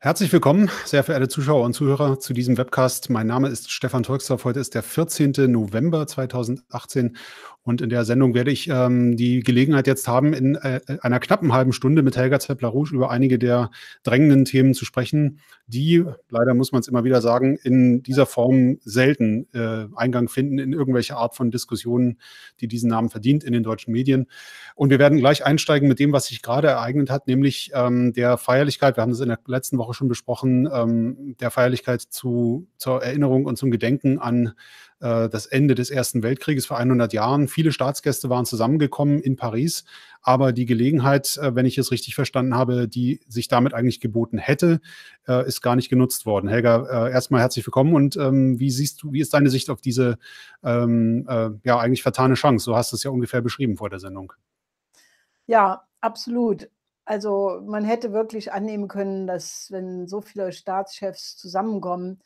Herzlich willkommen, sehr verehrte Zuschauer und Zuhörer, zu diesem Webcast. Mein Name ist Stefan Tolksdorf. Heute ist der 14. November 2018 und in der Sendung werde ich ähm, die Gelegenheit jetzt haben, in äh, einer knappen halben Stunde mit Helga Zeppler-Rouge über einige der drängenden Themen zu sprechen, die, leider muss man es immer wieder sagen, in dieser Form selten äh, Eingang finden in irgendwelche Art von Diskussionen, die diesen Namen verdient in den deutschen Medien. Und wir werden gleich einsteigen mit dem, was sich gerade ereignet hat, nämlich ähm, der Feierlichkeit. Wir haben es in der letzten Woche schon besprochen, ähm, der Feierlichkeit zu, zur Erinnerung und zum Gedenken an äh, das Ende des Ersten Weltkrieges vor 100 Jahren. Viele Staatsgäste waren zusammengekommen in Paris, aber die Gelegenheit, äh, wenn ich es richtig verstanden habe, die sich damit eigentlich geboten hätte, äh, ist gar nicht genutzt worden. Helga, erstmal herzlich willkommen und ähm, wie siehst du, wie ist deine Sicht auf diese ähm, ja eigentlich vertane Chance? So hast du es ja ungefähr beschrieben vor der Sendung. Ja, absolut. Also man hätte wirklich annehmen können, dass wenn so viele Staatschefs zusammenkommen,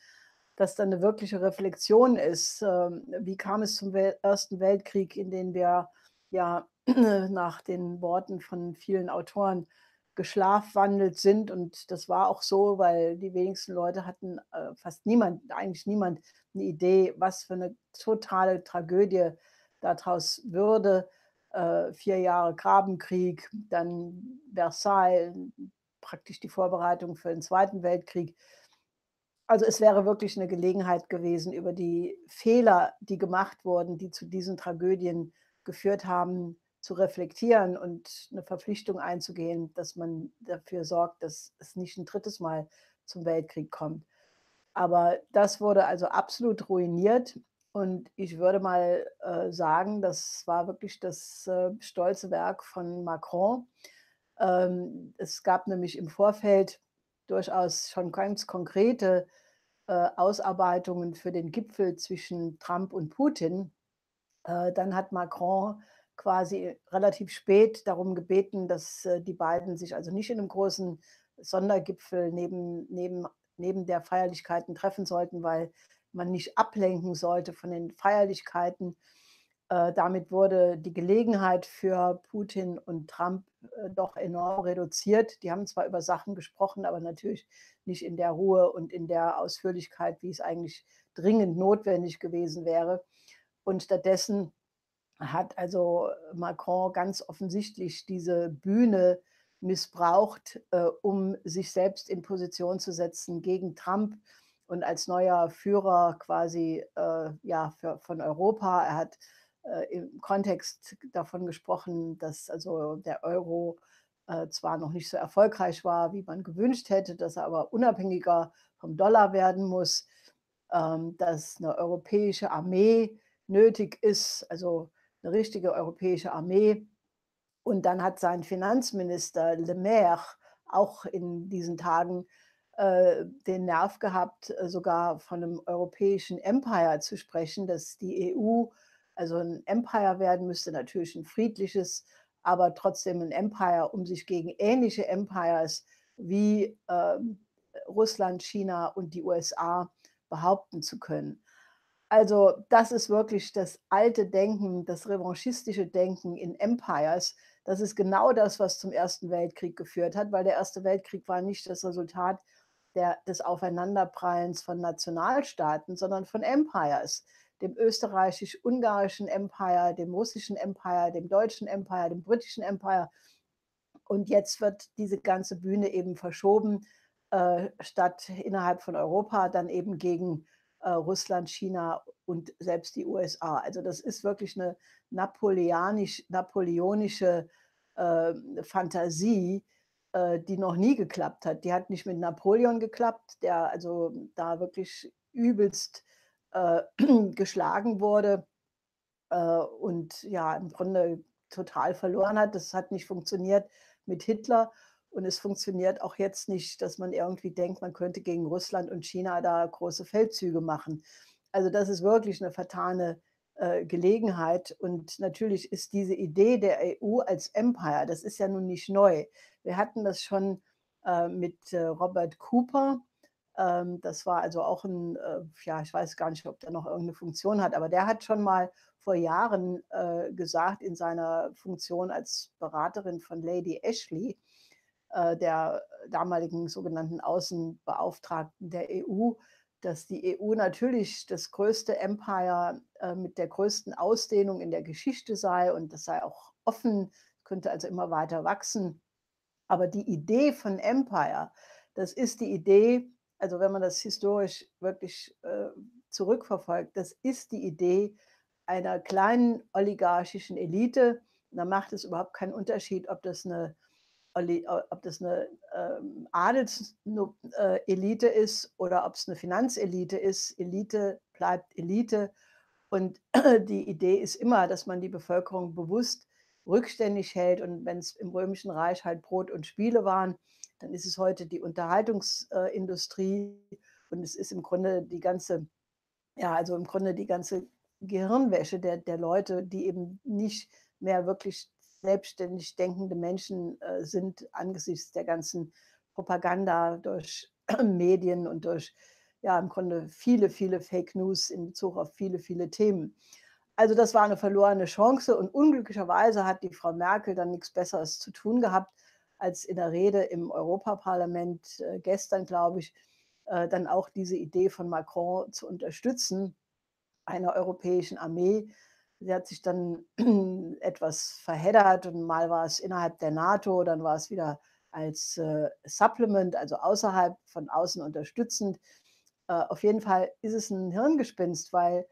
dass da eine wirkliche Reflexion ist. Ähm, wie kam es zum Ersten Weltkrieg, in den wir ja nach den Worten von vielen Autoren geschlafwandelt sind. Und das war auch so, weil die wenigsten Leute hatten, äh, fast niemand, eigentlich niemand, eine Idee, was für eine totale Tragödie daraus würde. Äh, vier Jahre Grabenkrieg, dann Versailles, praktisch die Vorbereitung für den Zweiten Weltkrieg. Also es wäre wirklich eine Gelegenheit gewesen, über die Fehler, die gemacht wurden, die zu diesen Tragödien geführt haben, zu reflektieren und eine Verpflichtung einzugehen, dass man dafür sorgt, dass es nicht ein drittes Mal zum Weltkrieg kommt. Aber das wurde also absolut ruiniert. Und ich würde mal äh, sagen, das war wirklich das äh, stolze Werk von Macron. Ähm, es gab nämlich im Vorfeld durchaus schon ganz konkrete äh, Ausarbeitungen für den Gipfel zwischen Trump und Putin. Äh, dann hat Macron quasi relativ spät darum gebeten, dass äh, die beiden sich also nicht in einem großen Sondergipfel neben, neben, neben der Feierlichkeiten treffen sollten, weil man nicht ablenken sollte von den Feierlichkeiten äh, damit wurde die Gelegenheit für Putin und Trump äh, doch enorm reduziert. Die haben zwar über Sachen gesprochen, aber natürlich nicht in der Ruhe und in der Ausführlichkeit, wie es eigentlich dringend notwendig gewesen wäre. Und stattdessen hat also Macron ganz offensichtlich diese Bühne missbraucht, äh, um sich selbst in Position zu setzen gegen Trump und als neuer Führer quasi äh, ja, für, von Europa. Er hat äh, im Kontext davon gesprochen, dass also der Euro äh, zwar noch nicht so erfolgreich war, wie man gewünscht hätte, dass er aber unabhängiger vom Dollar werden muss, ähm, dass eine europäische Armee nötig ist, also eine richtige europäische Armee. Und dann hat sein Finanzminister Le Maire auch in diesen Tagen äh, den Nerv gehabt, äh, sogar von einem europäischen Empire zu sprechen, dass die EU also ein Empire werden müsste natürlich ein friedliches, aber trotzdem ein Empire, um sich gegen ähnliche Empires wie äh, Russland, China und die USA behaupten zu können. Also das ist wirklich das alte Denken, das revanchistische Denken in Empires. Das ist genau das, was zum Ersten Weltkrieg geführt hat, weil der Erste Weltkrieg war nicht das Resultat der, des Aufeinanderprallens von Nationalstaaten, sondern von Empires dem österreichisch-ungarischen Empire, dem russischen Empire, dem deutschen Empire, dem britischen Empire. Und jetzt wird diese ganze Bühne eben verschoben, äh, statt innerhalb von Europa dann eben gegen äh, Russland, China und selbst die USA. Also das ist wirklich eine napoleonisch, napoleonische äh, Fantasie, äh, die noch nie geklappt hat. Die hat nicht mit Napoleon geklappt, der also da wirklich übelst äh, geschlagen wurde äh, und ja, im Grunde total verloren hat. Das hat nicht funktioniert mit Hitler. Und es funktioniert auch jetzt nicht, dass man irgendwie denkt, man könnte gegen Russland und China da große Feldzüge machen. Also das ist wirklich eine vertane Gelegenheit. Und natürlich ist diese Idee der EU als Empire, das ist ja nun nicht neu. Wir hatten das schon äh, mit äh, Robert Cooper, ähm, das war also auch ein, äh, ja, ich weiß gar nicht, ob der noch irgendeine Funktion hat, aber der hat schon mal vor Jahren äh, gesagt in seiner Funktion als Beraterin von Lady Ashley, äh, der damaligen sogenannten Außenbeauftragten der EU, dass die EU natürlich das größte Empire äh, mit der größten Ausdehnung in der Geschichte sei und das sei auch offen, könnte also immer weiter wachsen. Aber die Idee von Empire, das ist die Idee, also wenn man das historisch wirklich äh, zurückverfolgt, das ist die Idee einer kleinen oligarchischen Elite. Da macht es überhaupt keinen Unterschied, ob das eine ob das eine ähm, Adelselite ist oder ob es eine Finanzelite ist. Elite bleibt Elite. Und die Idee ist immer, dass man die Bevölkerung bewusst rückständig hält. Und wenn es im Römischen Reich halt Brot und Spiele waren, dann ist es heute die Unterhaltungsindustrie und es ist im Grunde die ganze, ja, also im Grunde die ganze Gehirnwäsche der, der Leute, die eben nicht mehr wirklich selbstständig denkende Menschen äh, sind angesichts der ganzen Propaganda durch Medien und durch ja im Grunde viele, viele Fake News in Bezug auf viele, viele Themen. Also das war eine verlorene Chance und unglücklicherweise hat die Frau Merkel dann nichts Besseres zu tun gehabt, als in der Rede im Europaparlament äh, gestern, glaube ich, äh, dann auch diese Idee von Macron zu unterstützen, einer europäischen Armee, Sie hat sich dann etwas verheddert und mal war es innerhalb der NATO, dann war es wieder als äh, Supplement, also außerhalb von außen unterstützend. Äh, auf jeden Fall ist es ein Hirngespinst, weil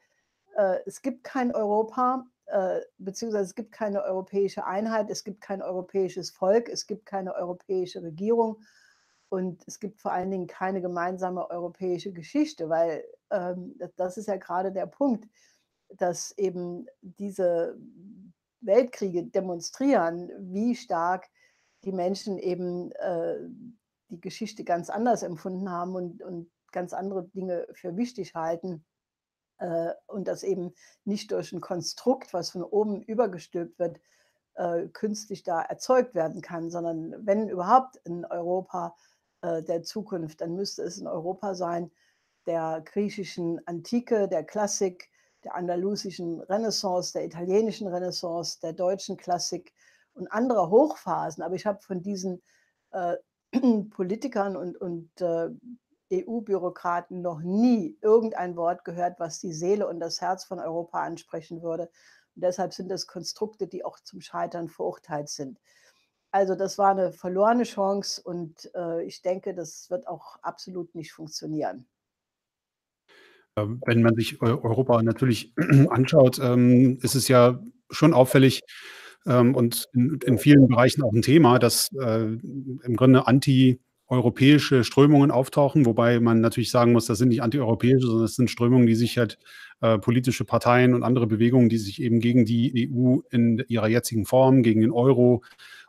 äh, es gibt kein Europa, äh, beziehungsweise es gibt keine europäische Einheit, es gibt kein europäisches Volk, es gibt keine europäische Regierung und es gibt vor allen Dingen keine gemeinsame europäische Geschichte, weil ähm, das ist ja gerade der Punkt dass eben diese Weltkriege demonstrieren, wie stark die Menschen eben äh, die Geschichte ganz anders empfunden haben und, und ganz andere Dinge für wichtig halten. Äh, und das eben nicht durch ein Konstrukt, was von oben übergestülpt wird, äh, künstlich da erzeugt werden kann, sondern wenn überhaupt in Europa äh, der Zukunft, dann müsste es ein Europa sein der griechischen Antike, der Klassik, der andalusischen Renaissance, der italienischen Renaissance, der deutschen Klassik und anderer Hochphasen. Aber ich habe von diesen äh, Politikern und, und äh, EU-Bürokraten noch nie irgendein Wort gehört, was die Seele und das Herz von Europa ansprechen würde. Und deshalb sind das Konstrukte, die auch zum Scheitern verurteilt sind. Also das war eine verlorene Chance und äh, ich denke, das wird auch absolut nicht funktionieren. Ähm, wenn man sich Europa natürlich anschaut, ähm, ist es ja schon auffällig ähm, und in, vielen Bereichen auch ein Thema, dass äh, im Grunde anti-europäische Strömungen auftauchen, wobei man natürlich sagen muss, das sind nicht anti-europäische, sondern das sind Strömungen, die sich halt äh, politische Parteien und andere Bewegungen, die sich eben gegen die EU in ihrer jetzigen Form, gegen den Euro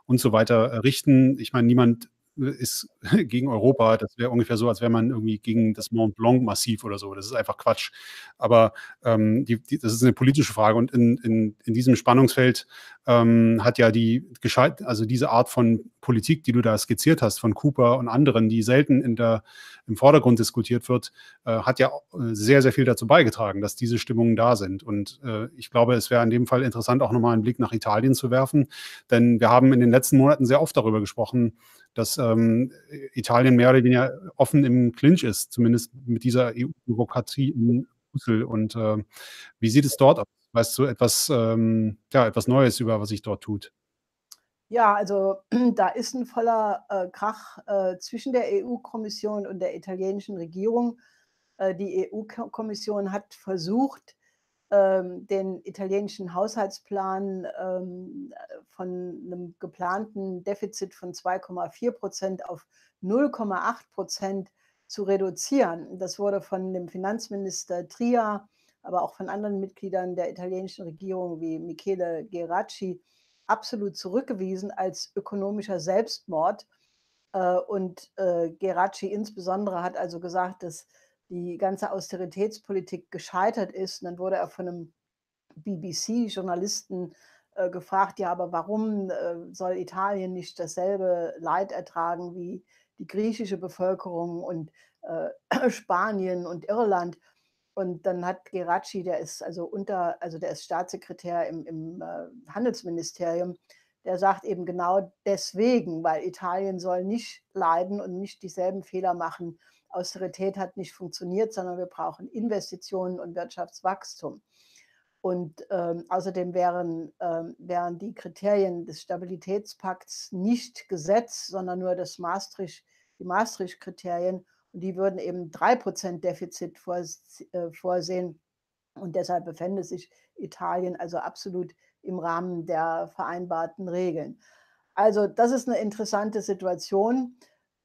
und so weiter äh, richten. Ich meine, niemand ist gegen Europa. Das wäre ungefähr so, als wäre man irgendwie gegen das Mont Blanc-Massiv oder so. Das ist einfach Quatsch. Aber ähm, die, die, das ist eine politische Frage. Und in, in, in diesem Spannungsfeld ähm, hat ja die gescheit, also diese Art von Politik, die du da skizziert hast, von Cooper und anderen, die selten in der, im Vordergrund diskutiert wird, äh, hat ja äh, sehr, sehr viel dazu beigetragen, dass diese Stimmungen da sind. Und äh, ich glaube, es wäre in dem Fall interessant, auch nochmal einen Blick nach Italien zu werfen. Denn wir haben in den letzten Monaten sehr oft darüber gesprochen, dass ähm, Italien mehr oder weniger offen im Clinch ist, zumindest mit dieser EU-Bürokratie in Brüssel. Und äh, wie sieht es dort aus? Weißt du etwas, ähm, ja, etwas Neues über was sich dort tut? Ja, also da ist ein voller äh, Krach äh, zwischen der EU-Kommission und der italienischen Regierung. Äh, die EU-Kommission hat versucht, den italienischen Haushaltsplan ähm, von einem geplanten Defizit von 2,4 Prozent auf 0,8 Prozent zu reduzieren. Das wurde von dem Finanzminister Tria, aber auch von anderen Mitgliedern der italienischen Regierung wie Michele Geracci absolut zurückgewiesen als ökonomischer Selbstmord. Äh, und äh, Geracci insbesondere hat also gesagt, dass die ganze Austeritätspolitik gescheitert ist. Und dann wurde er von einem BBC-Journalisten äh, gefragt, ja, aber warum äh, soll Italien nicht dasselbe Leid ertragen wie die griechische Bevölkerung und äh, Spanien und Irland? Und dann hat Geracci, der ist also unter, also der ist Staatssekretär im, im Handelsministerium, der sagt eben genau deswegen, weil Italien soll nicht leiden und nicht dieselben Fehler machen. Austerität hat nicht funktioniert, sondern wir brauchen Investitionen und Wirtschaftswachstum. Und ähm, außerdem wären, ähm, wären die Kriterien des Stabilitätspakts nicht Gesetz, sondern nur das Maastricht, die Maastricht-Kriterien. Und die würden eben 3% Defizit äh, vorsehen. Und deshalb befände sich Italien also absolut im Rahmen der vereinbarten Regeln. Also das ist eine interessante Situation,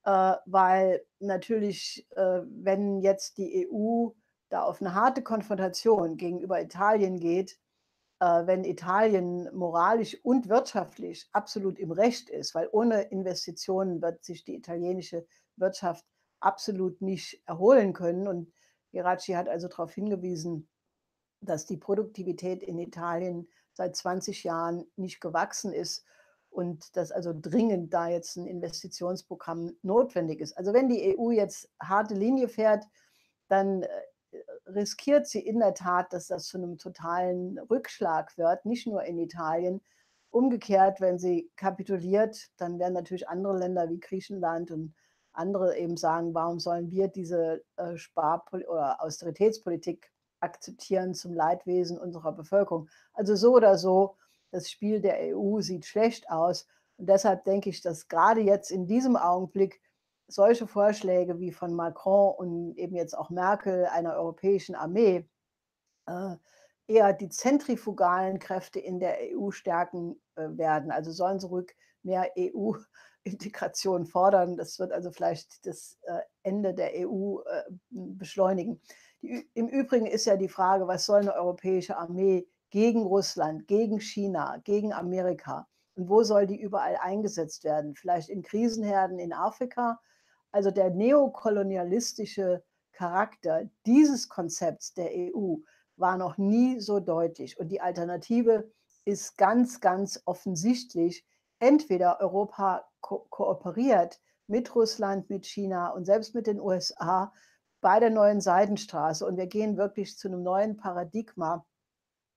äh, weil natürlich, äh, wenn jetzt die EU da auf eine harte Konfrontation gegenüber Italien geht, äh, wenn Italien moralisch und wirtschaftlich absolut im Recht ist, weil ohne Investitionen wird sich die italienische Wirtschaft absolut nicht erholen können. Und Geraci hat also darauf hingewiesen, dass die Produktivität in Italien seit 20 Jahren nicht gewachsen ist und dass also dringend da jetzt ein Investitionsprogramm notwendig ist. Also wenn die EU jetzt harte Linie fährt, dann äh, riskiert sie in der Tat, dass das zu einem totalen Rückschlag wird, nicht nur in Italien. Umgekehrt, wenn sie kapituliert, dann werden natürlich andere Länder wie Griechenland und andere eben sagen, warum sollen wir diese äh, Spar- oder Austeritätspolitik akzeptieren zum Leidwesen unserer Bevölkerung. Also so oder so, das Spiel der EU sieht schlecht aus. Und deshalb denke ich, dass gerade jetzt in diesem Augenblick solche Vorschläge wie von Macron und eben jetzt auch Merkel einer europäischen Armee äh, eher die zentrifugalen Kräfte in der EU stärken äh, werden. Also sollen zurück mehr EU-Integration fordern. Das wird also vielleicht das äh, Ende der EU äh, beschleunigen. Im Übrigen ist ja die Frage, was soll eine europäische Armee gegen Russland, gegen China, gegen Amerika? Und wo soll die überall eingesetzt werden? Vielleicht in Krisenherden in Afrika, also der neokolonialistische Charakter dieses Konzepts der EU war noch nie so deutlich. Und die Alternative ist ganz, ganz offensichtlich, entweder Europa ko kooperiert mit Russland, mit China und selbst mit den USA bei der neuen Seidenstraße und wir gehen wirklich zu einem neuen Paradigma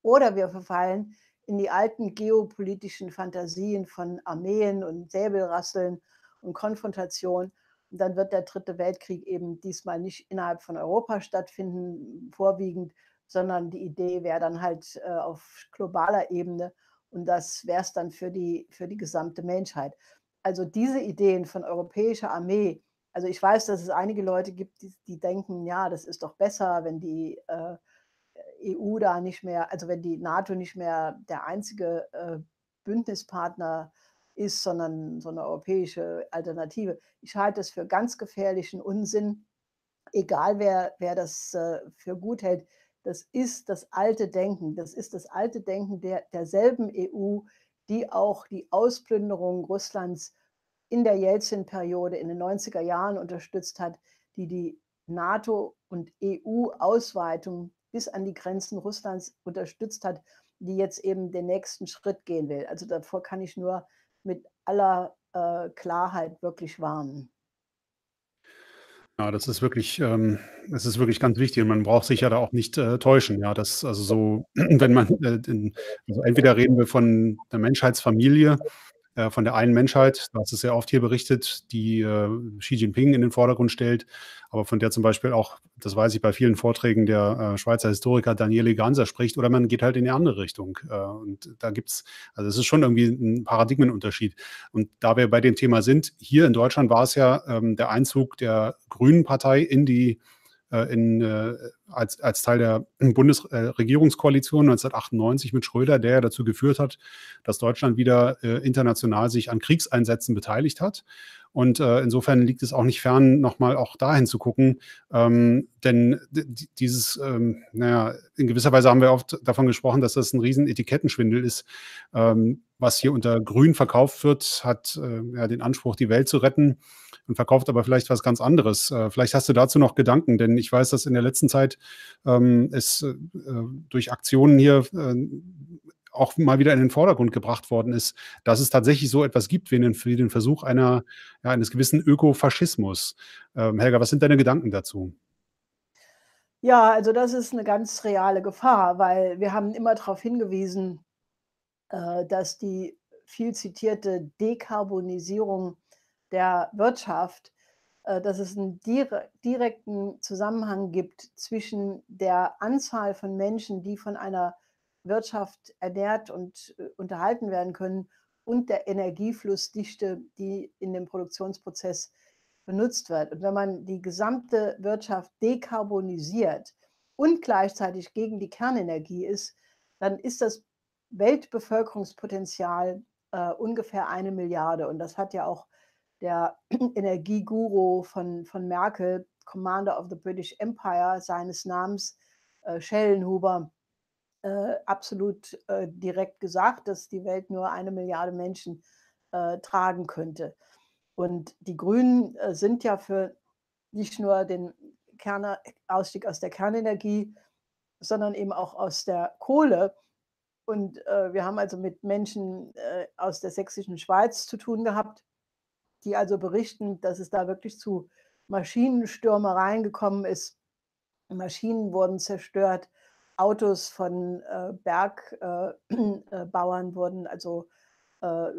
oder wir verfallen in die alten geopolitischen Fantasien von Armeen und Säbelrasseln und Konfrontation und dann wird der dritte Weltkrieg eben diesmal nicht innerhalb von Europa stattfinden, vorwiegend, sondern die Idee wäre dann halt äh, auf globaler Ebene und das wäre es dann für die, für die gesamte Menschheit. Also diese Ideen von europäischer Armee, also ich weiß, dass es einige Leute gibt, die, die denken, ja, das ist doch besser, wenn die äh, EU da nicht mehr, also wenn die NATO nicht mehr der einzige äh, Bündnispartner ist sondern so eine europäische Alternative. Ich halte das für ganz gefährlichen Unsinn, egal wer, wer das äh, für gut hält. Das ist das alte Denken. Das ist das alte Denken der, derselben EU, die auch die Ausplünderung Russlands in der Jelzin-Periode in den 90er Jahren unterstützt hat, die die NATO- und EU-Ausweitung bis an die Grenzen Russlands unterstützt hat, die jetzt eben den nächsten Schritt gehen will. Also davor kann ich nur mit aller äh, Klarheit wirklich warnen. Ja, das ist wirklich, ähm, das ist wirklich ganz wichtig und man braucht sich ja da auch nicht äh, täuschen. Ja, das also so, wenn man, äh, in, also entweder reden wir von der Menschheitsfamilie äh, von der einen Menschheit, du hast es sehr oft hier berichtet, die äh, Xi Jinping in den Vordergrund stellt, aber von der zum Beispiel auch, das weiß ich bei vielen Vorträgen, der äh, Schweizer Historiker Daniele Ganser spricht, oder man geht halt in die andere Richtung. Äh, und da gibt es, also es ist schon irgendwie ein Paradigmenunterschied. Und da wir bei dem Thema sind, hier in Deutschland war es ja ähm, der Einzug der Grünen Partei in die in, äh, als, als Teil der Bundesregierungskoalition 1998 mit Schröder, der ja dazu geführt hat, dass Deutschland wieder äh, international sich an Kriegseinsätzen beteiligt hat. Und äh, insofern liegt es auch nicht fern, nochmal auch dahin zu gucken. Ähm, denn dieses, ähm, naja, in gewisser Weise haben wir oft davon gesprochen, dass das ein riesen Etikettenschwindel ist. Ähm, was hier unter Grün verkauft wird, hat äh, ja, den Anspruch, die Welt zu retten und verkauft aber vielleicht was ganz anderes. Äh, vielleicht hast du dazu noch Gedanken, denn ich weiß, dass in der letzten Zeit ähm, es äh, durch Aktionen hier äh, auch mal wieder in den Vordergrund gebracht worden ist, dass es tatsächlich so etwas gibt wie den, wie den Versuch einer, ja, eines gewissen Ökofaschismus. Ähm, Helga, was sind deine Gedanken dazu? Ja, also das ist eine ganz reale Gefahr, weil wir haben immer darauf hingewiesen, äh, dass die viel zitierte Dekarbonisierung der Wirtschaft, äh, dass es einen direkten Zusammenhang gibt zwischen der Anzahl von Menschen, die von einer Wirtschaft ernährt und äh, unterhalten werden können, und der Energieflussdichte, die in dem Produktionsprozess benutzt wird. Und wenn man die gesamte Wirtschaft dekarbonisiert und gleichzeitig gegen die Kernenergie ist, dann ist das Weltbevölkerungspotenzial äh, ungefähr eine Milliarde. Und das hat ja auch der Energieguru von, von Merkel, Commander of the British Empire seines Namens, äh, Schellenhuber, äh, absolut äh, direkt gesagt, dass die Welt nur eine Milliarde Menschen äh, tragen könnte. Und die Grünen äh, sind ja für nicht nur den Kerne, Ausstieg aus der Kernenergie, sondern eben auch aus der Kohle. Und äh, wir haben also mit Menschen äh, aus der sächsischen Schweiz zu tun gehabt, die also berichten, dass es da wirklich zu Maschinenstürmereien gekommen ist. Maschinen wurden zerstört, Autos von äh, Bergbauern äh, äh wurden also äh,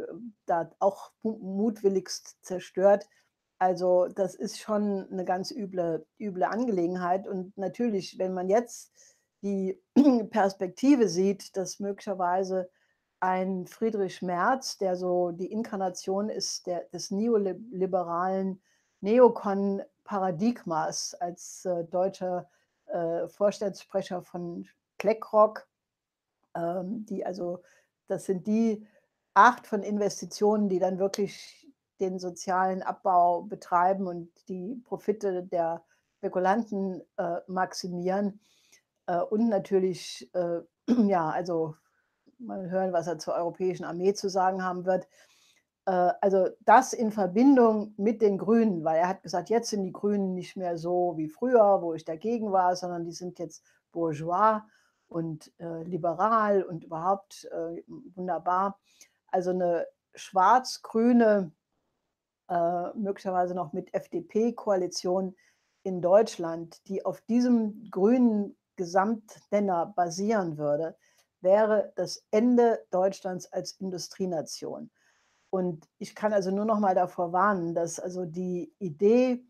da auch mutwilligst zerstört. Also das ist schon eine ganz üble, üble Angelegenheit. Und natürlich, wenn man jetzt die Perspektive sieht, dass möglicherweise ein Friedrich Merz, der so die Inkarnation ist der, des neoliberalen Neokon-Paradigmas als äh, deutscher äh, Vorstandssprecher von BlackRock, ähm, die also, das sind die Art von Investitionen, die dann wirklich den sozialen Abbau betreiben und die Profite der Spekulanten äh, maximieren. Äh, und natürlich, äh, ja, also mal hören, was er zur europäischen Armee zu sagen haben wird. Äh, also das in Verbindung mit den Grünen, weil er hat gesagt, jetzt sind die Grünen nicht mehr so wie früher, wo ich dagegen war, sondern die sind jetzt bourgeois und äh, liberal und überhaupt äh, wunderbar. Also eine schwarz-grüne, äh, möglicherweise noch mit FDP-Koalition in Deutschland, die auf diesem grünen Gesamtnenner basieren würde, wäre das Ende Deutschlands als Industrienation. Und ich kann also nur noch mal davor warnen, dass also die Idee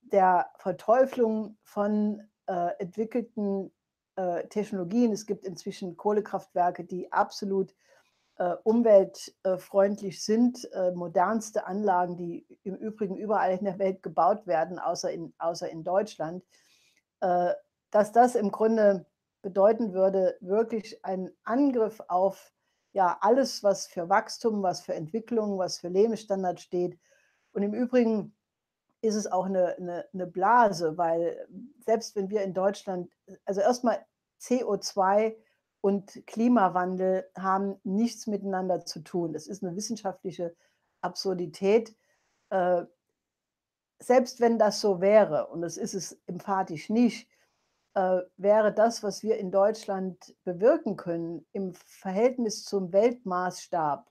der Verteuflung von äh, entwickelten äh, Technologien, es gibt inzwischen Kohlekraftwerke, die absolut äh, umweltfreundlich sind, äh, modernste Anlagen, die im Übrigen überall in der Welt gebaut werden, außer in, außer in Deutschland, äh, dass das im Grunde bedeuten würde, wirklich ein Angriff auf ja, alles, was für Wachstum, was für Entwicklung, was für Lebensstandard steht. Und im Übrigen ist es auch eine, eine, eine Blase, weil selbst wenn wir in Deutschland, also erstmal CO2 und Klimawandel haben nichts miteinander zu tun. Das ist eine wissenschaftliche Absurdität. Äh, selbst wenn das so wäre, und das ist es emphatisch nicht, äh, wäre das, was wir in Deutschland bewirken können, im Verhältnis zum Weltmaßstab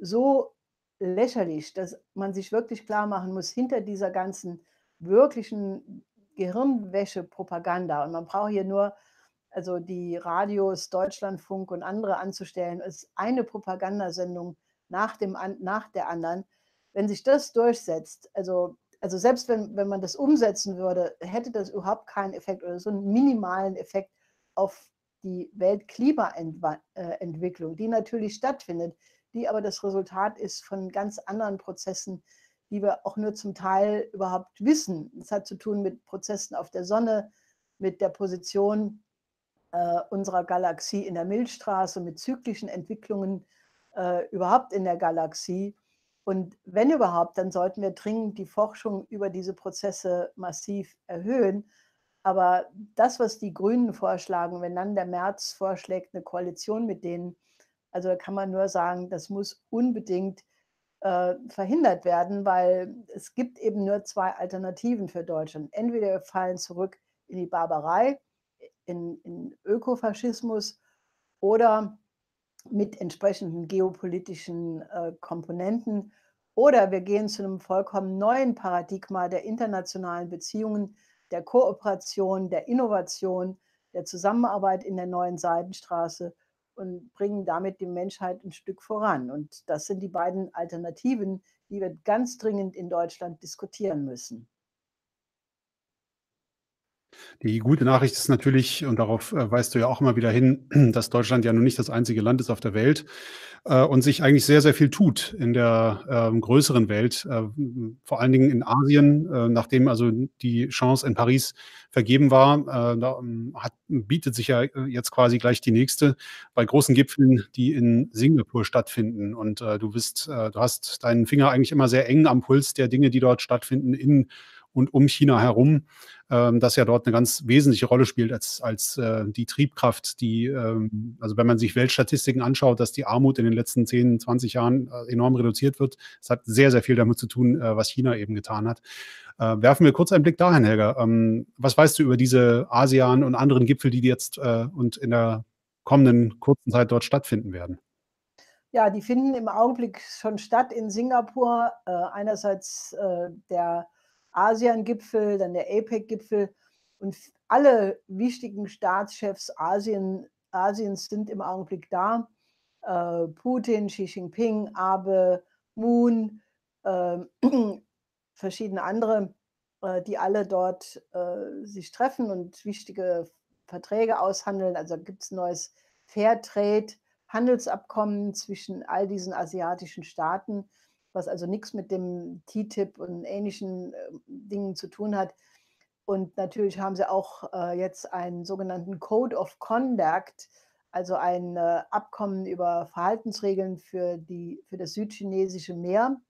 so lächerlich, dass man sich wirklich klar machen muss, hinter dieser ganzen wirklichen Gehirnwäsche-Propaganda, und man braucht hier nur also die Radios, Deutschlandfunk und andere anzustellen, ist eine Propagandasendung nach, dem, nach der anderen. Wenn sich das durchsetzt, also also selbst wenn, wenn man das umsetzen würde, hätte das überhaupt keinen Effekt oder so einen minimalen Effekt auf die Weltklimaentwicklung, die natürlich stattfindet, die aber das Resultat ist von ganz anderen Prozessen, die wir auch nur zum Teil überhaupt wissen. Es hat zu tun mit Prozessen auf der Sonne, mit der Position äh, unserer Galaxie in der Milchstraße, mit zyklischen Entwicklungen äh, überhaupt in der Galaxie. Und wenn überhaupt, dann sollten wir dringend die Forschung über diese Prozesse massiv erhöhen. Aber das, was die Grünen vorschlagen, wenn dann der März vorschlägt, eine Koalition mit denen, also da kann man nur sagen, das muss unbedingt äh, verhindert werden, weil es gibt eben nur zwei Alternativen für Deutschland. Entweder wir fallen zurück in die Barbarei, in, in Ökofaschismus oder mit entsprechenden geopolitischen äh, Komponenten. Oder wir gehen zu einem vollkommen neuen Paradigma der internationalen Beziehungen, der Kooperation, der Innovation, der Zusammenarbeit in der neuen Seidenstraße. und bringen damit die Menschheit ein Stück voran. Und das sind die beiden Alternativen, die wir ganz dringend in Deutschland diskutieren müssen. Die gute Nachricht ist natürlich, und darauf äh, weist du ja auch immer wieder hin, dass Deutschland ja nun nicht das einzige Land ist auf der Welt äh, und sich eigentlich sehr, sehr viel tut in der ähm, größeren Welt, äh, vor allen Dingen in Asien, äh, nachdem also die Chance in Paris vergeben war. Äh, da ähm, hat, bietet sich ja äh, jetzt quasi gleich die nächste bei großen Gipfeln, die in Singapur stattfinden. Und du bist, du hast deinen Finger eigentlich immer sehr eng am Puls der Dinge, die dort stattfinden in und um China herum, ähm, das ja dort eine ganz wesentliche Rolle spielt als, als äh, die Triebkraft, die, ähm, also wenn man sich Weltstatistiken anschaut, dass die Armut in den letzten 10, 20 Jahren äh, enorm reduziert wird. Es hat sehr, sehr viel damit zu tun, äh, was China eben getan hat. Äh, werfen wir kurz einen Blick dahin, Helga. Ähm, was weißt du über diese ASEAN und anderen Gipfel, die jetzt äh, und in der kommenden kurzen Zeit dort stattfinden werden? Ja, die finden im Augenblick schon statt in Singapur. Äh, einerseits äh, der ASEAN-Gipfel, dann der APEC-Gipfel und alle wichtigen Staatschefs Asien, Asiens sind im Augenblick da. Äh, Putin, Xi Jinping, Abe, Moon, äh, verschiedene andere, äh, die alle dort äh, sich treffen und wichtige Verträge aushandeln. Also gibt es ein neues Fairtrade, Handelsabkommen zwischen all diesen asiatischen Staaten was also nichts mit dem TTIP und ähnlichen äh, Dingen zu tun hat. Und natürlich haben sie auch äh, jetzt einen sogenannten Code of Conduct, also ein äh, Abkommen über Verhaltensregeln für, die, für das südchinesische Meer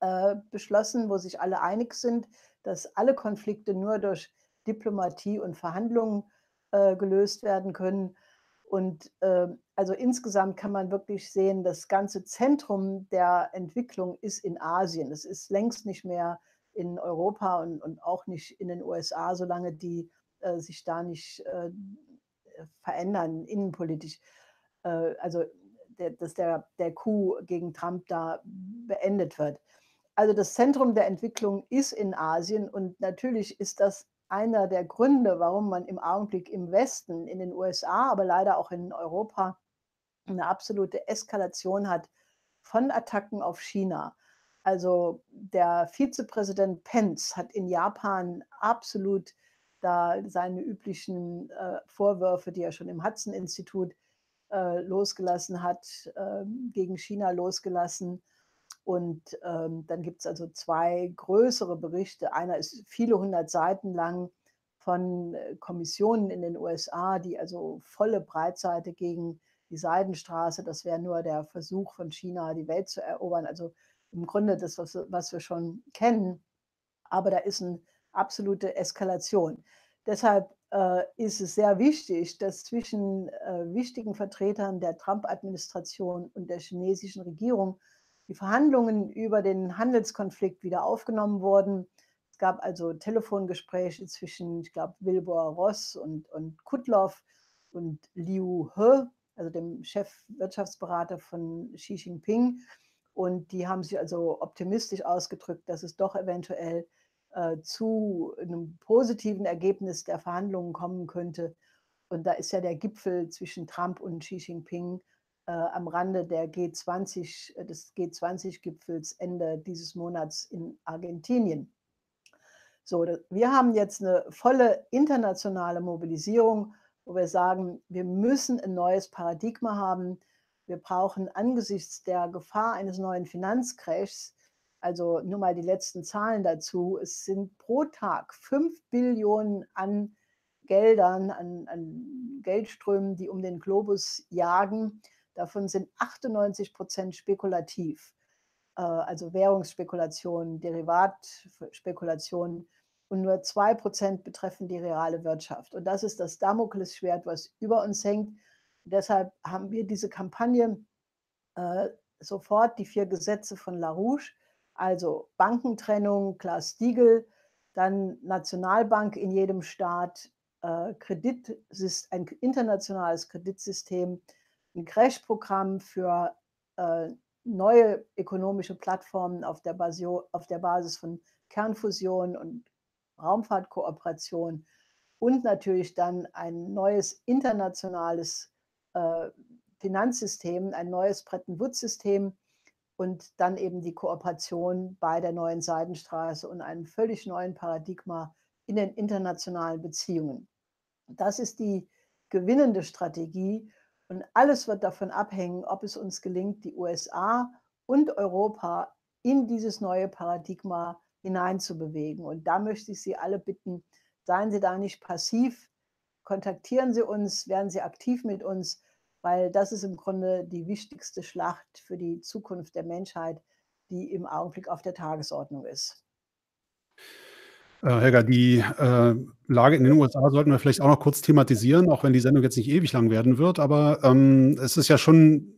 äh, beschlossen, wo sich alle einig sind, dass alle Konflikte nur durch Diplomatie und Verhandlungen äh, gelöst werden können. Und äh, also insgesamt kann man wirklich sehen, das ganze Zentrum der Entwicklung ist in Asien. Es ist längst nicht mehr in Europa und, und auch nicht in den USA, solange die äh, sich da nicht äh, verändern, innenpolitisch. Äh, also der, dass der, der Coup gegen Trump da beendet wird. Also das Zentrum der Entwicklung ist in Asien und natürlich ist das einer der Gründe, warum man im Augenblick im Westen, in den USA, aber leider auch in Europa eine absolute Eskalation hat von Attacken auf China. Also der Vizepräsident Pence hat in Japan absolut da seine üblichen äh, Vorwürfe, die er schon im Hudson-Institut äh, losgelassen hat, äh, gegen China losgelassen. Und ähm, dann gibt es also zwei größere Berichte. Einer ist viele hundert Seiten lang von äh, Kommissionen in den USA, die also volle Breitseite gegen die Seidenstraße, das wäre nur der Versuch von China, die Welt zu erobern. Also im Grunde das, was, was wir schon kennen. Aber da ist eine absolute Eskalation. Deshalb äh, ist es sehr wichtig, dass zwischen äh, wichtigen Vertretern der Trump-Administration und der chinesischen Regierung die Verhandlungen über den Handelskonflikt wieder aufgenommen wurden. Es gab also Telefongespräche zwischen, ich glaube, Wilbur Ross und, und Kutloff und Liu He, also dem Chefwirtschaftsberater von Xi Jinping. Und die haben sich also optimistisch ausgedrückt, dass es doch eventuell äh, zu einem positiven Ergebnis der Verhandlungen kommen könnte. Und da ist ja der Gipfel zwischen Trump und Xi Jinping äh, am Rande der G20, äh, des G20-Gipfels Ende dieses Monats in Argentinien. So, wir haben jetzt eine volle internationale Mobilisierung, wo wir sagen, wir müssen ein neues Paradigma haben. Wir brauchen angesichts der Gefahr eines neuen Finanzcrashs, also nur mal die letzten Zahlen dazu, es sind pro Tag 5 Billionen an Geldern, an, an Geldströmen, die um den Globus jagen. Davon sind 98 Prozent spekulativ, äh, also Währungsspekulationen, Derivatspekulationen und nur 2 Prozent betreffen die reale Wirtschaft. Und das ist das Damoklesschwert, was über uns hängt. Deshalb haben wir diese Kampagne äh, sofort die vier Gesetze von LaRouche, also Bankentrennung, Glass-Steagall, dann Nationalbank in jedem Staat, äh, Kredit, ein internationales Kreditsystem, ein Crash-Programm für äh, neue ökonomische Plattformen auf der, Basio, auf der Basis von Kernfusion und Raumfahrtkooperation und natürlich dann ein neues internationales äh, Finanzsystem, ein neues Bretton Woods-System und dann eben die Kooperation bei der neuen Seidenstraße und einem völlig neuen Paradigma in den internationalen Beziehungen. Das ist die gewinnende Strategie und alles wird davon abhängen, ob es uns gelingt, die USA und Europa in dieses neue Paradigma hineinzubewegen. Und da möchte ich Sie alle bitten, seien Sie da nicht passiv, kontaktieren Sie uns, werden Sie aktiv mit uns, weil das ist im Grunde die wichtigste Schlacht für die Zukunft der Menschheit, die im Augenblick auf der Tagesordnung ist. Äh, Helga, die äh, Lage in den USA sollten wir vielleicht auch noch kurz thematisieren, auch wenn die Sendung jetzt nicht ewig lang werden wird. Aber ähm, es ist ja schon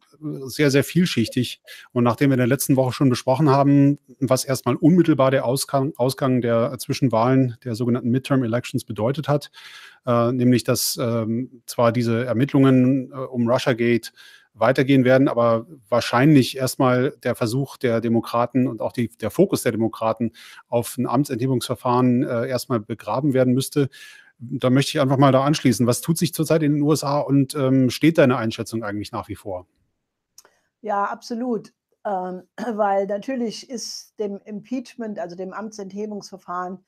sehr, sehr vielschichtig. Und nachdem wir in der letzten Woche schon besprochen haben, was erstmal unmittelbar der Ausgang, Ausgang der Zwischenwahlen der sogenannten Midterm Elections bedeutet hat, äh, nämlich dass ähm, zwar diese Ermittlungen äh, um Russiagate weitergehen werden, aber wahrscheinlich erstmal der Versuch der Demokraten und auch die, der Fokus der Demokraten auf ein Amtsenthebungsverfahren äh, erstmal begraben werden müsste. Da möchte ich einfach mal da anschließen. Was tut sich zurzeit in den USA und ähm, steht deine Einschätzung eigentlich nach wie vor? Ja, absolut. Ähm, weil natürlich ist dem Impeachment, also dem Amtsenthebungsverfahren,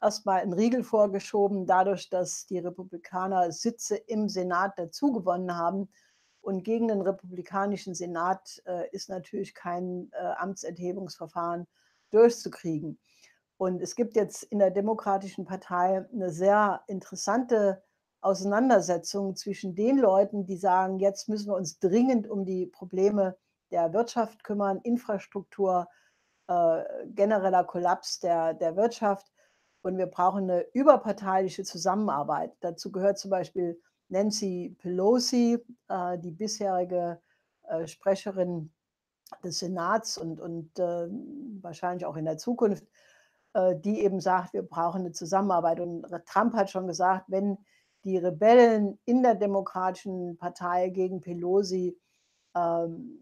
erstmal ein Riegel vorgeschoben, dadurch, dass die Republikaner Sitze im Senat dazugewonnen haben. Und gegen den republikanischen Senat äh, ist natürlich kein äh, Amtsenthebungsverfahren durchzukriegen. Und es gibt jetzt in der Demokratischen Partei eine sehr interessante Auseinandersetzung zwischen den Leuten, die sagen, jetzt müssen wir uns dringend um die Probleme der Wirtschaft kümmern, Infrastruktur, äh, genereller Kollaps der, der Wirtschaft. Und wir brauchen eine überparteiliche Zusammenarbeit. Dazu gehört zum Beispiel Nancy Pelosi, äh, die bisherige äh, Sprecherin des Senats und, und äh, wahrscheinlich auch in der Zukunft, die eben sagt, wir brauchen eine Zusammenarbeit. Und Trump hat schon gesagt, wenn die Rebellen in der Demokratischen Partei gegen Pelosi ähm,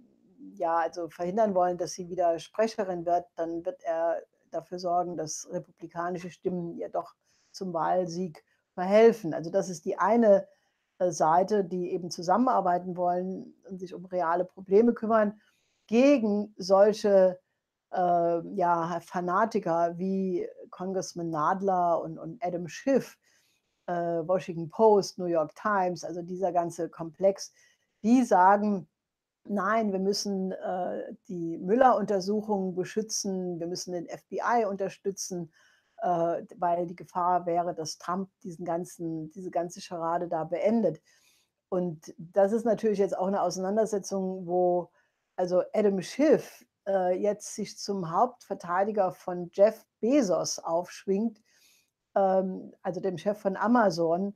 ja, also verhindern wollen, dass sie wieder Sprecherin wird, dann wird er dafür sorgen, dass republikanische Stimmen ihr doch zum Wahlsieg verhelfen. Also das ist die eine Seite, die eben zusammenarbeiten wollen und sich um reale Probleme kümmern, gegen solche äh, ja, Fanatiker wie Congressman Nadler und, und Adam Schiff, äh, Washington Post, New York Times, also dieser ganze Komplex, die sagen, nein, wir müssen äh, die Müller-Untersuchungen beschützen, wir müssen den FBI unterstützen, äh, weil die Gefahr wäre, dass Trump diesen ganzen, diese ganze Scharade da beendet. Und das ist natürlich jetzt auch eine Auseinandersetzung, wo also Adam Schiff äh, jetzt sich zum Hauptverteidiger von Jeff Bezos aufschwingt, ähm, also dem Chef von Amazon.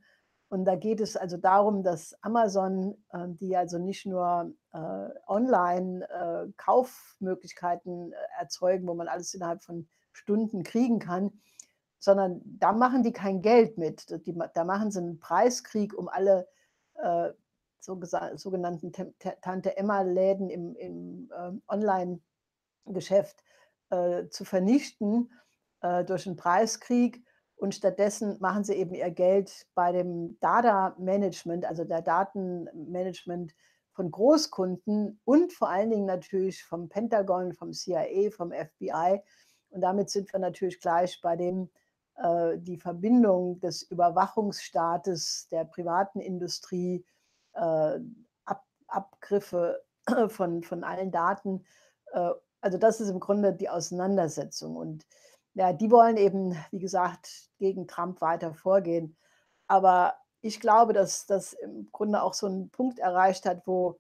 Und da geht es also darum, dass Amazon, äh, die also nicht nur äh, Online-Kaufmöglichkeiten äh, erzeugen, wo man alles innerhalb von Stunden kriegen kann, sondern da machen die kein Geld mit. Die, da machen sie einen Preiskrieg um alle äh, so sogenannten Tante-Emma-Läden im, im äh, Online-Geschäft äh, zu vernichten durch einen Preiskrieg und stattdessen machen sie eben ihr Geld bei dem Data-Management, also der Datenmanagement von Großkunden und vor allen Dingen natürlich vom Pentagon, vom CIA, vom FBI. Und damit sind wir natürlich gleich bei dem, äh, die Verbindung des Überwachungsstaates, der privaten Industrie, äh, Ab Abgriffe von, von allen Daten. Äh, also das ist im Grunde die Auseinandersetzung. Und ja, die wollen eben, wie gesagt, gegen Trump weiter vorgehen. Aber ich glaube, dass das im Grunde auch so einen Punkt erreicht hat, wo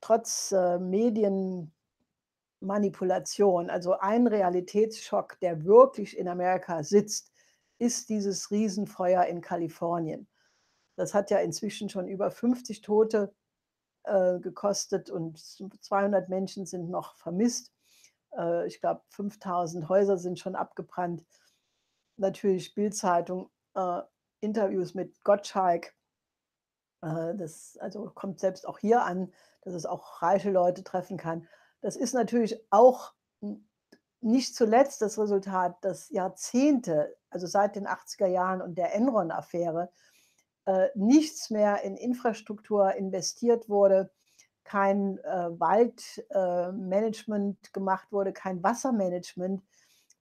trotz äh, Medienmanipulation, also ein Realitätsschock, der wirklich in Amerika sitzt, ist dieses Riesenfeuer in Kalifornien. Das hat ja inzwischen schon über 50 Tote äh, gekostet und 200 Menschen sind noch vermisst. Äh, ich glaube, 5000 Häuser sind schon abgebrannt. Natürlich Bildzeitung, äh, Interviews mit Gottschalk. Äh, das also kommt selbst auch hier an, dass es auch reiche Leute treffen kann. Das ist natürlich auch nicht zuletzt das Resultat, dass Jahrzehnte, also seit den 80er Jahren und der Enron-Affäre, äh, nichts mehr in Infrastruktur investiert wurde kein äh, Waldmanagement äh, gemacht wurde, kein Wassermanagement.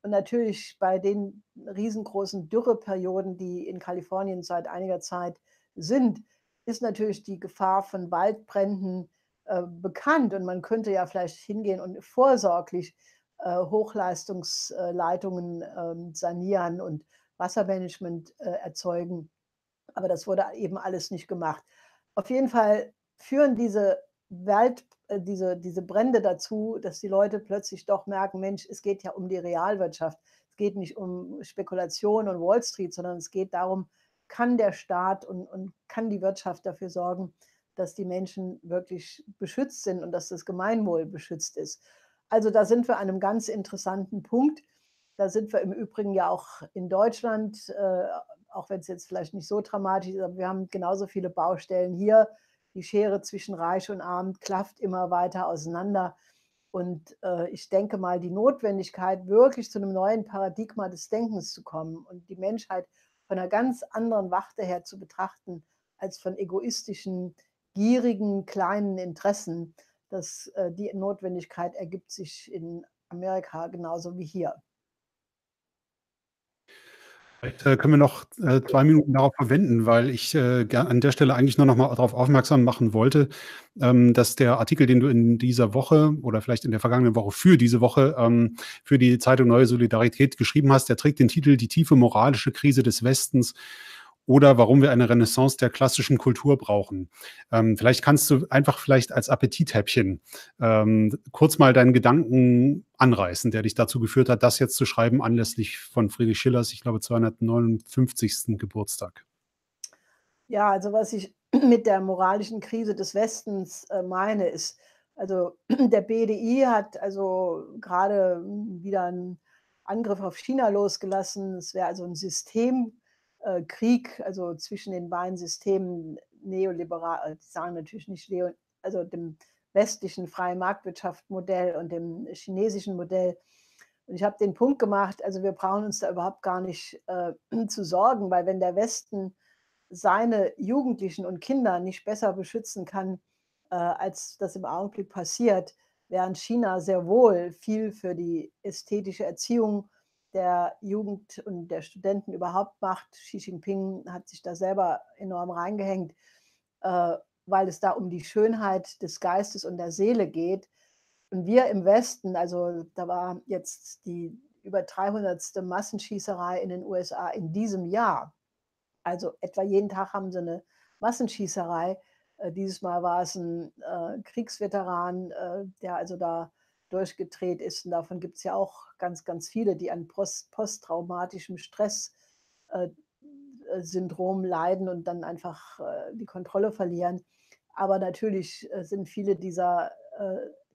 Und natürlich bei den riesengroßen Dürreperioden, die in Kalifornien seit einiger Zeit sind, ist natürlich die Gefahr von Waldbränden bekannt. Und man könnte ja vielleicht hingehen und vorsorglich Hochleistungsleitungen äh, sanieren und Wassermanagement äh, erzeugen. Aber das wurde eben alles nicht gemacht. Auf jeden Fall führen diese Welt, äh, diese, diese Brände dazu, dass die Leute plötzlich doch merken, Mensch, es geht ja um die Realwirtschaft. Es geht nicht um Spekulation und Wall Street, sondern es geht darum, kann der Staat und, und kann die Wirtschaft dafür sorgen, dass die Menschen wirklich beschützt sind und dass das Gemeinwohl beschützt ist. Also da sind wir an einem ganz interessanten Punkt. Da sind wir im Übrigen ja auch in Deutschland, äh, auch wenn es jetzt vielleicht nicht so dramatisch ist, aber wir haben genauso viele Baustellen hier die Schere zwischen Reich und Arm klafft immer weiter auseinander. Und äh, ich denke mal, die Notwendigkeit, wirklich zu einem neuen Paradigma des Denkens zu kommen und die Menschheit von einer ganz anderen Warte her zu betrachten, als von egoistischen, gierigen, kleinen Interessen, dass äh, die Notwendigkeit ergibt sich in Amerika genauso wie hier. Vielleicht äh, können wir noch äh, zwei Minuten darauf verwenden, weil ich an der Stelle eigentlich nur noch mal darauf aufmerksam machen wollte, ähm, dass der Artikel, den du in dieser Woche oder vielleicht in der vergangenen Woche für diese Woche ähm, für die Zeitung Neue Solidarität geschrieben hast, der trägt den Titel Die tiefe moralische Krise des Westens oder warum wir eine Renaissance der klassischen Kultur brauchen. Ähm, vielleicht kannst du einfach vielleicht als Appetithäppchen ähm, kurz mal deinen Gedanken anreißen, der dich dazu geführt hat, das jetzt zu schreiben anlässlich von Friedrich Schillers, ich glaube, 259. Geburtstag. Ja, also was ich mit der moralischen Krise des Westens äh, meine, ist, also der BDI hat also gerade wieder einen Angriff auf China losgelassen. Es wäre also ein System äh, Krieg, also zwischen den beiden Systemen, neoliberal, äh, die sagen natürlich nicht Neo, also dem westlichen freien Marktwirtschaftsmodell und dem chinesischen Modell. Und ich habe den Punkt gemacht, also wir brauchen uns da überhaupt gar nicht äh, zu sorgen, weil wenn der Westen seine Jugendlichen und Kinder nicht besser beschützen kann, äh, als das im Augenblick passiert, während China sehr wohl viel für die ästhetische Erziehung der Jugend und der Studenten überhaupt macht. Xi Jinping hat sich da selber enorm reingehängt, äh, weil es da um die Schönheit des Geistes und der Seele geht. Und wir im Westen, also da war jetzt die über 300. Massenschießerei in den USA in diesem Jahr. Also etwa jeden Tag haben sie eine Massenschießerei. Äh, dieses Mal war es ein äh, Kriegsveteran, äh, der also da durchgedreht ist. Und davon gibt es ja auch ganz, ganz viele, die an post posttraumatischem Stresssyndrom äh, leiden und dann einfach äh, die Kontrolle verlieren. Aber natürlich äh, sind viele dieser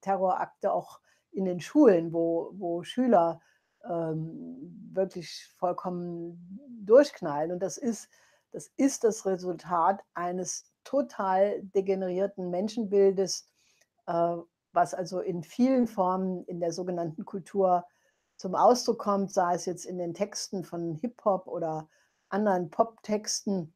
Terrorakte auch in den Schulen, wo, wo Schüler ähm, wirklich vollkommen durchknallen. Und das ist, das ist das Resultat eines total degenerierten Menschenbildes, äh, was also in vielen Formen in der sogenannten Kultur zum Ausdruck kommt, sei es jetzt in den Texten von Hip-Hop oder anderen Pop-Texten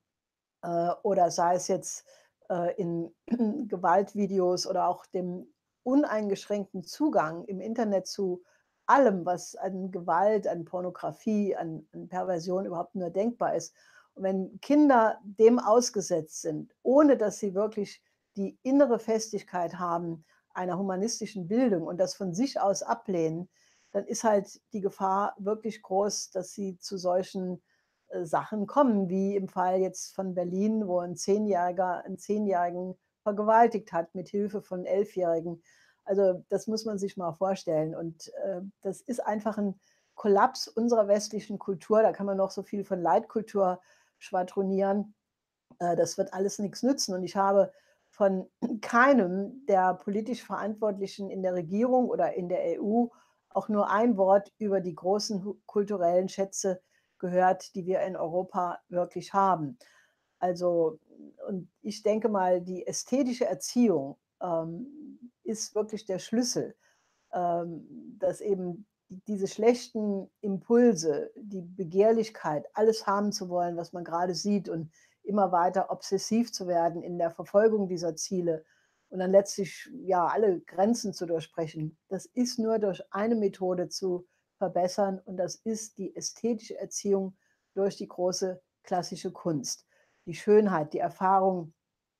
äh, oder sei es jetzt äh, in Gewaltvideos oder auch dem uneingeschränkten Zugang im Internet zu allem, was an Gewalt, an Pornografie, an, an Perversion überhaupt nur denkbar ist. Und wenn Kinder dem ausgesetzt sind, ohne dass sie wirklich die innere Festigkeit haben, einer humanistischen Bildung und das von sich aus ablehnen, dann ist halt die Gefahr wirklich groß, dass sie zu solchen äh, Sachen kommen, wie im Fall jetzt von Berlin, wo ein Zehnjähriger einen Zehnjährigen vergewaltigt hat mit Hilfe von Elfjährigen. Also das muss man sich mal vorstellen. Und äh, das ist einfach ein Kollaps unserer westlichen Kultur. Da kann man noch so viel von Leitkultur schwadronieren. Äh, das wird alles nichts nützen. Und ich habe von keinem der politisch Verantwortlichen in der Regierung oder in der EU auch nur ein Wort über die großen kulturellen Schätze gehört, die wir in Europa wirklich haben. Also, und ich denke mal, die ästhetische Erziehung ähm, ist wirklich der Schlüssel, ähm, dass eben diese schlechten Impulse, die Begehrlichkeit, alles haben zu wollen, was man gerade sieht und immer weiter obsessiv zu werden in der Verfolgung dieser Ziele, und dann letztlich ja alle Grenzen zu durchbrechen. Das ist nur durch eine Methode zu verbessern und das ist die ästhetische Erziehung durch die große klassische Kunst. Die Schönheit, die Erfahrung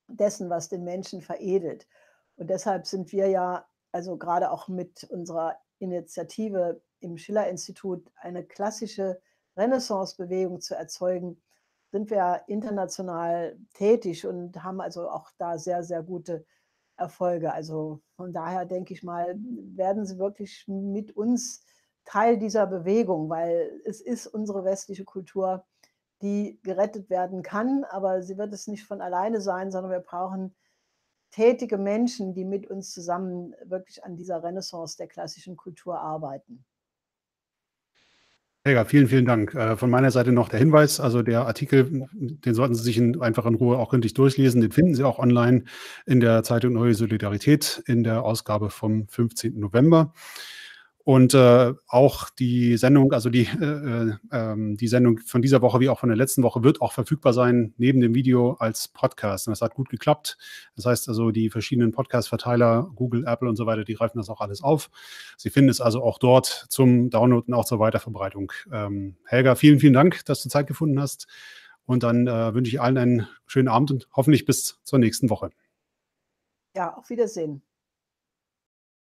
dessen, was den Menschen veredelt. Und deshalb sind wir ja, also gerade auch mit unserer Initiative im Schiller-Institut, eine klassische Renaissance-Bewegung zu erzeugen, sind wir international tätig und haben also auch da sehr, sehr gute Erfolge. Also von daher denke ich mal, werden Sie wirklich mit uns Teil dieser Bewegung, weil es ist unsere westliche Kultur, die gerettet werden kann, aber sie wird es nicht von alleine sein, sondern wir brauchen tätige Menschen, die mit uns zusammen wirklich an dieser Renaissance der klassischen Kultur arbeiten. Helga, vielen, vielen Dank. Äh, von meiner Seite noch der Hinweis, also der Artikel, den sollten Sie sich in, einfach in Ruhe auch gründlich durchlesen. Den finden Sie auch online in der Zeitung Neue Solidarität in der Ausgabe vom 15. November. Und äh, auch die Sendung, also die, äh, äh, die Sendung von dieser Woche wie auch von der letzten Woche wird auch verfügbar sein, neben dem Video als Podcast. Und das hat gut geklappt. Das heißt also, die verschiedenen Podcast-Verteiler, Google, Apple und so weiter, die greifen das auch alles auf. Sie finden es also auch dort zum Download und auch zur Weiterverbreitung. Ähm, Helga, vielen, vielen Dank, dass du Zeit gefunden hast. Und dann äh, wünsche ich allen einen schönen Abend und hoffentlich bis zur nächsten Woche. Ja, auf Wiedersehen.